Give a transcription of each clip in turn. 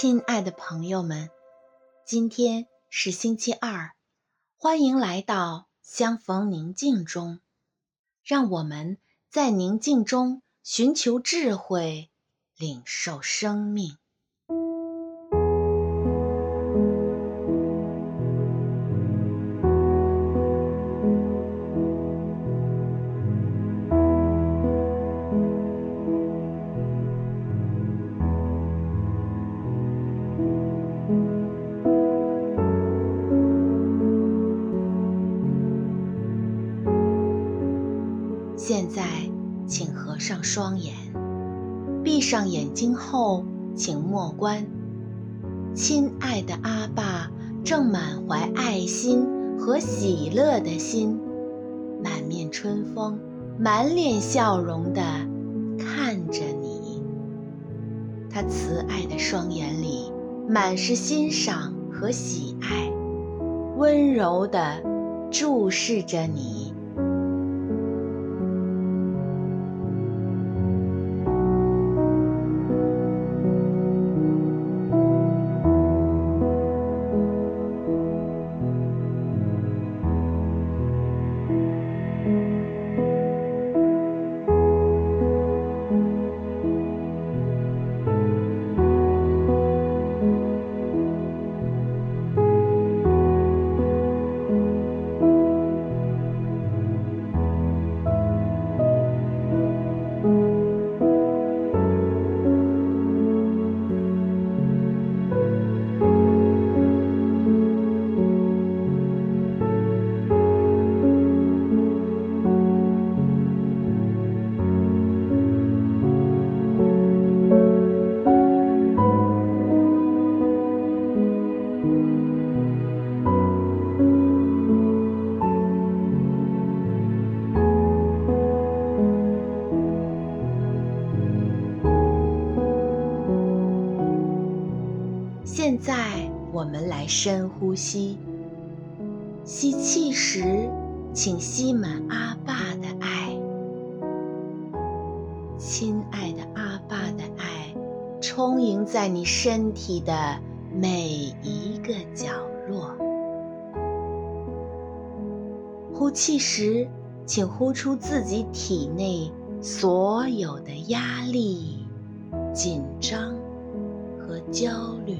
亲爱的朋友们，今天是星期二，欢迎来到相逢宁静中，让我们在宁静中寻求智慧，领受生命。上双眼，闭上眼睛后，请默观。亲爱的阿爸正满怀爱心和喜乐的心，满面春风、满脸笑容的看着你。他慈爱的双眼里满是欣赏和喜爱，温柔的注视着你。现在我们来深呼吸。吸气时，请吸满阿爸的爱。亲爱的阿爸的爱，充盈在你身体的每一个角落。呼气时，请呼出自己体内所有的压力、紧张和焦虑。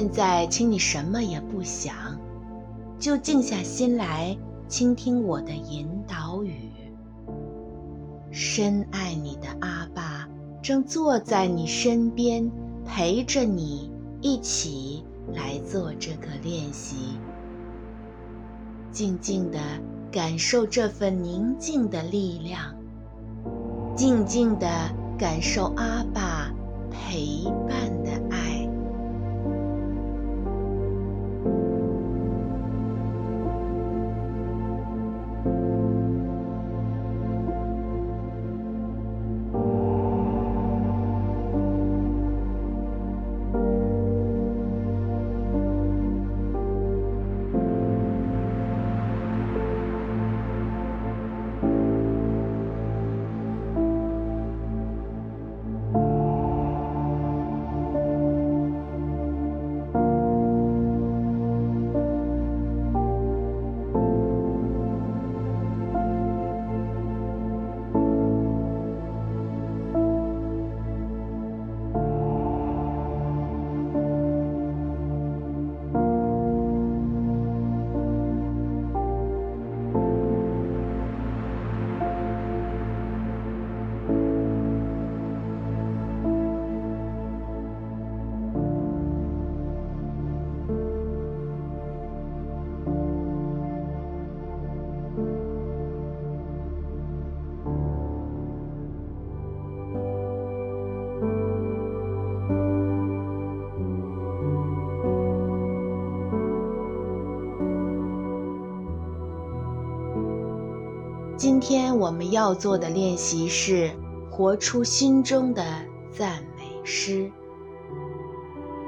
现在，请你什么也不想，就静下心来倾听我的引导语。深爱你的阿爸正坐在你身边，陪着你一起来做这个练习。静静地感受这份宁静的力量，静静地感受阿爸陪伴今天我们要做的练习是活出心中的赞美诗。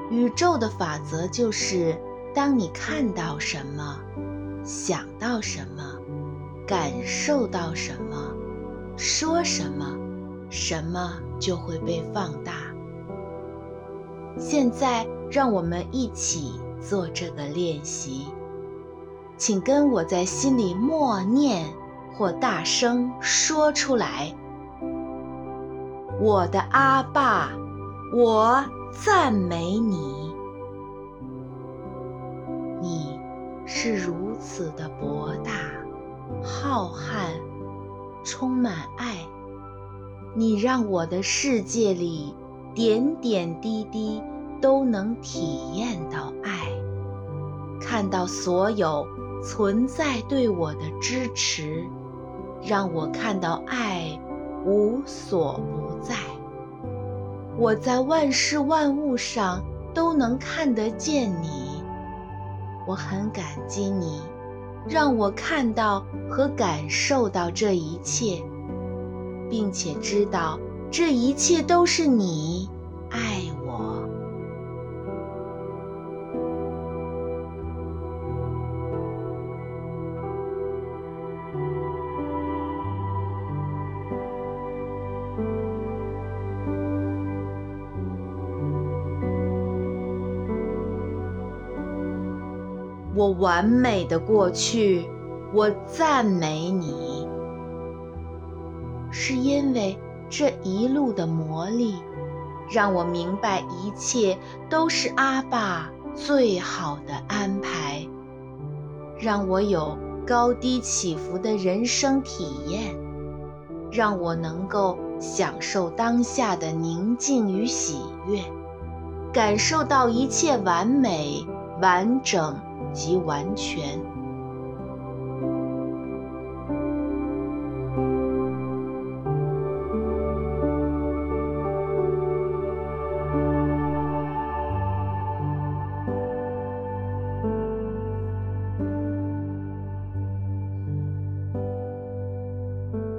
宇宙的法则就是：当你看到什么，想到什么，感受到什么，说什么，什么就会被放大。现在，让我们一起做这个练习。请跟我在心里默念或大声说出来：“我的阿爸，我赞美你。你是如此的博大、浩瀚、充满爱。你让我的世界里……”点点滴滴都能体验到爱，看到所有存在对我的支持，让我看到爱无所不在。我在万事万物上都能看得见你，我很感激你，让我看到和感受到这一切，并且知道。这一切都是你爱我。我完美的过去，我赞美你，是因为。这一路的磨砺，让我明白一切都是阿爸最好的安排，让我有高低起伏的人生体验，让我能够享受当下的宁静与喜悦，感受到一切完美、完整及完全。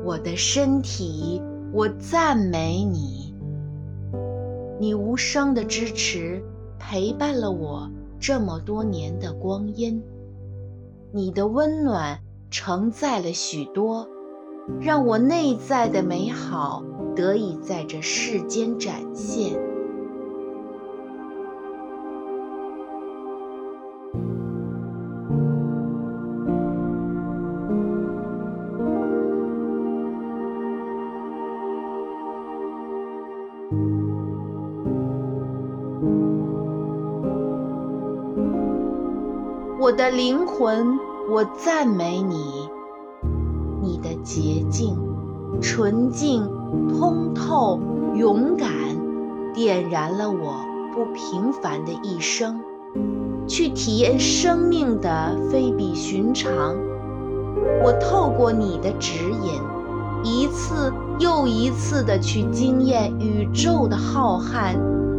我的身体，我赞美你。你无声的支持，陪伴了我这么多年的光阴。你的温暖承载了许多，让我内在的美好得以在这世间展现。的灵魂，我赞美你。你的洁净、纯净、通透、勇敢，点燃了我不平凡的一生，去体验生命的非比寻常。我透过你的指引，一次又一次地去惊艳宇宙的浩瀚，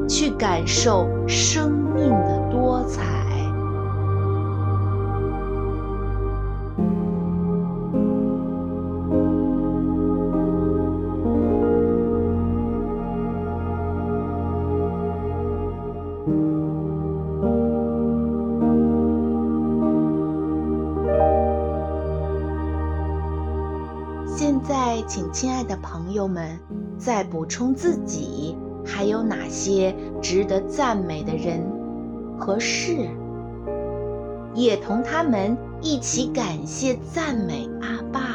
去感受生命的多彩。请亲爱的朋友们再补充自己还有哪些值得赞美的人和事，也同他们一起感谢赞美阿爸。